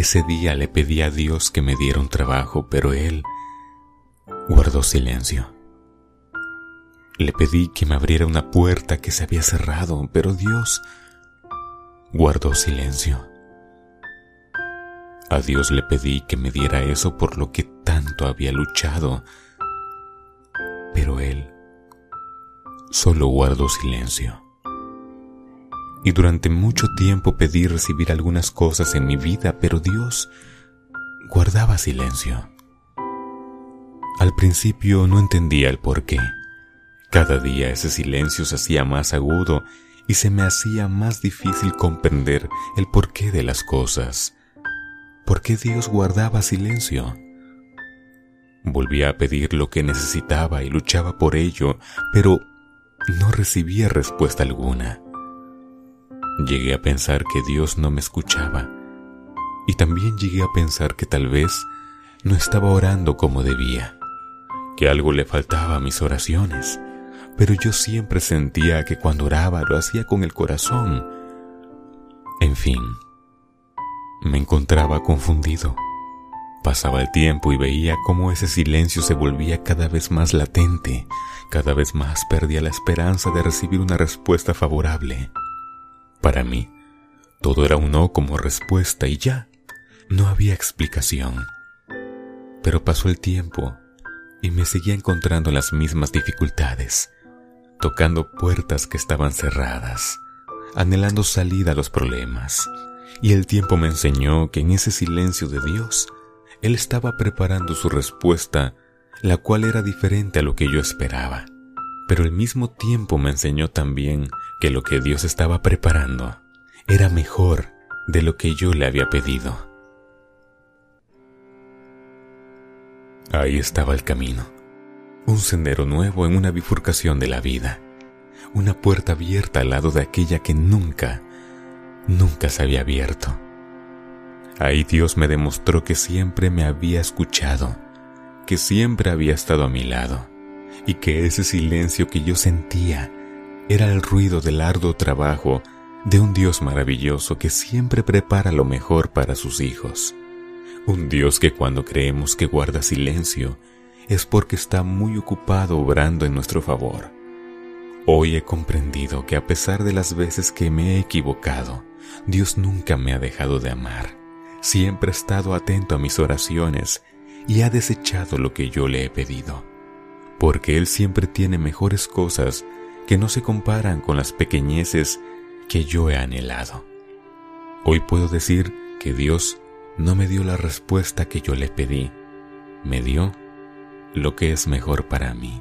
Ese día le pedí a Dios que me diera un trabajo, pero Él guardó silencio. Le pedí que me abriera una puerta que se había cerrado, pero Dios guardó silencio. A Dios le pedí que me diera eso por lo que tanto había luchado, pero Él solo guardó silencio. Y durante mucho tiempo pedí recibir algunas cosas en mi vida, pero Dios guardaba silencio. Al principio no entendía el por qué. Cada día ese silencio se hacía más agudo y se me hacía más difícil comprender el porqué de las cosas. ¿Por qué Dios guardaba silencio? Volvía a pedir lo que necesitaba y luchaba por ello, pero no recibía respuesta alguna. Llegué a pensar que Dios no me escuchaba y también llegué a pensar que tal vez no estaba orando como debía, que algo le faltaba a mis oraciones pero yo siempre sentía que cuando oraba lo hacía con el corazón. En fin, me encontraba confundido. Pasaba el tiempo y veía cómo ese silencio se volvía cada vez más latente, cada vez más perdía la esperanza de recibir una respuesta favorable. Para mí, todo era un no como respuesta y ya, no había explicación. Pero pasó el tiempo y me seguía encontrando las mismas dificultades tocando puertas que estaban cerradas, anhelando salida a los problemas. Y el tiempo me enseñó que en ese silencio de Dios, Él estaba preparando su respuesta, la cual era diferente a lo que yo esperaba. Pero al mismo tiempo me enseñó también que lo que Dios estaba preparando era mejor de lo que yo le había pedido. Ahí estaba el camino un sendero nuevo en una bifurcación de la vida, una puerta abierta al lado de aquella que nunca, nunca se había abierto. Ahí Dios me demostró que siempre me había escuchado, que siempre había estado a mi lado, y que ese silencio que yo sentía era el ruido del arduo trabajo de un Dios maravilloso que siempre prepara lo mejor para sus hijos. Un Dios que cuando creemos que guarda silencio, es porque está muy ocupado obrando en nuestro favor. Hoy he comprendido que a pesar de las veces que me he equivocado, Dios nunca me ha dejado de amar. Siempre ha estado atento a mis oraciones y ha desechado lo que yo le he pedido, porque Él siempre tiene mejores cosas que no se comparan con las pequeñeces que yo he anhelado. Hoy puedo decir que Dios no me dio la respuesta que yo le pedí, me dio lo que es mejor para mí.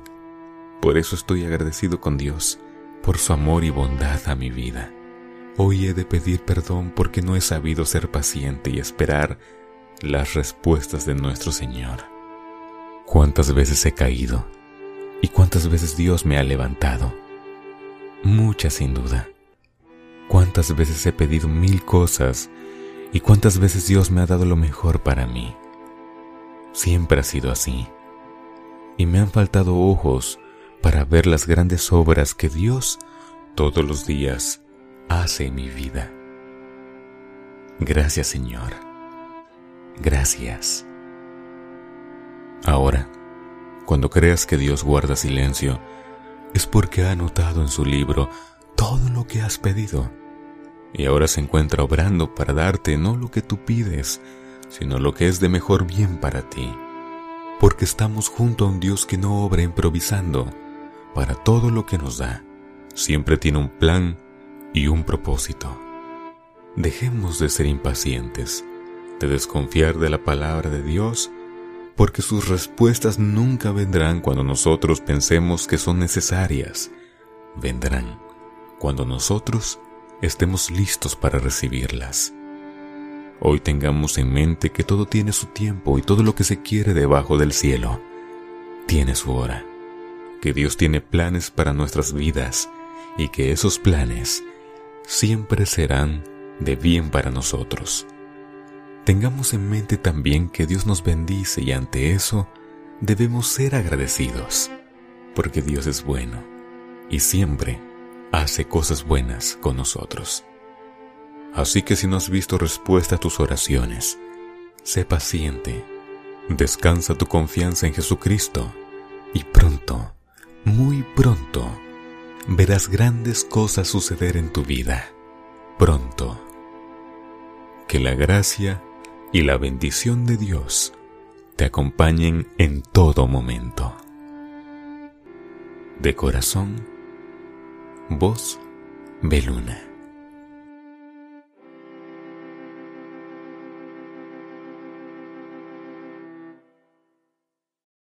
Por eso estoy agradecido con Dios, por su amor y bondad a mi vida. Hoy he de pedir perdón porque no he sabido ser paciente y esperar las respuestas de nuestro Señor. ¿Cuántas veces he caído? ¿Y cuántas veces Dios me ha levantado? Muchas sin duda. ¿Cuántas veces he pedido mil cosas y cuántas veces Dios me ha dado lo mejor para mí? Siempre ha sido así y me han faltado ojos para ver las grandes obras que Dios todos los días hace en mi vida. Gracias Señor. Gracias. Ahora, cuando creas que Dios guarda silencio, es porque ha anotado en su libro todo lo que has pedido y ahora se encuentra obrando para darte no lo que tú pides, sino lo que es de mejor bien para ti porque estamos junto a un Dios que no obra improvisando. Para todo lo que nos da, siempre tiene un plan y un propósito. Dejemos de ser impacientes, de desconfiar de la palabra de Dios, porque sus respuestas nunca vendrán cuando nosotros pensemos que son necesarias. Vendrán cuando nosotros estemos listos para recibirlas. Hoy tengamos en mente que todo tiene su tiempo y todo lo que se quiere debajo del cielo tiene su hora, que Dios tiene planes para nuestras vidas y que esos planes siempre serán de bien para nosotros. Tengamos en mente también que Dios nos bendice y ante eso debemos ser agradecidos, porque Dios es bueno y siempre hace cosas buenas con nosotros. Así que si no has visto respuesta a tus oraciones, sé paciente, descansa tu confianza en Jesucristo y pronto, muy pronto, verás grandes cosas suceder en tu vida. Pronto. Que la gracia y la bendición de Dios te acompañen en todo momento. De corazón, voz Beluna.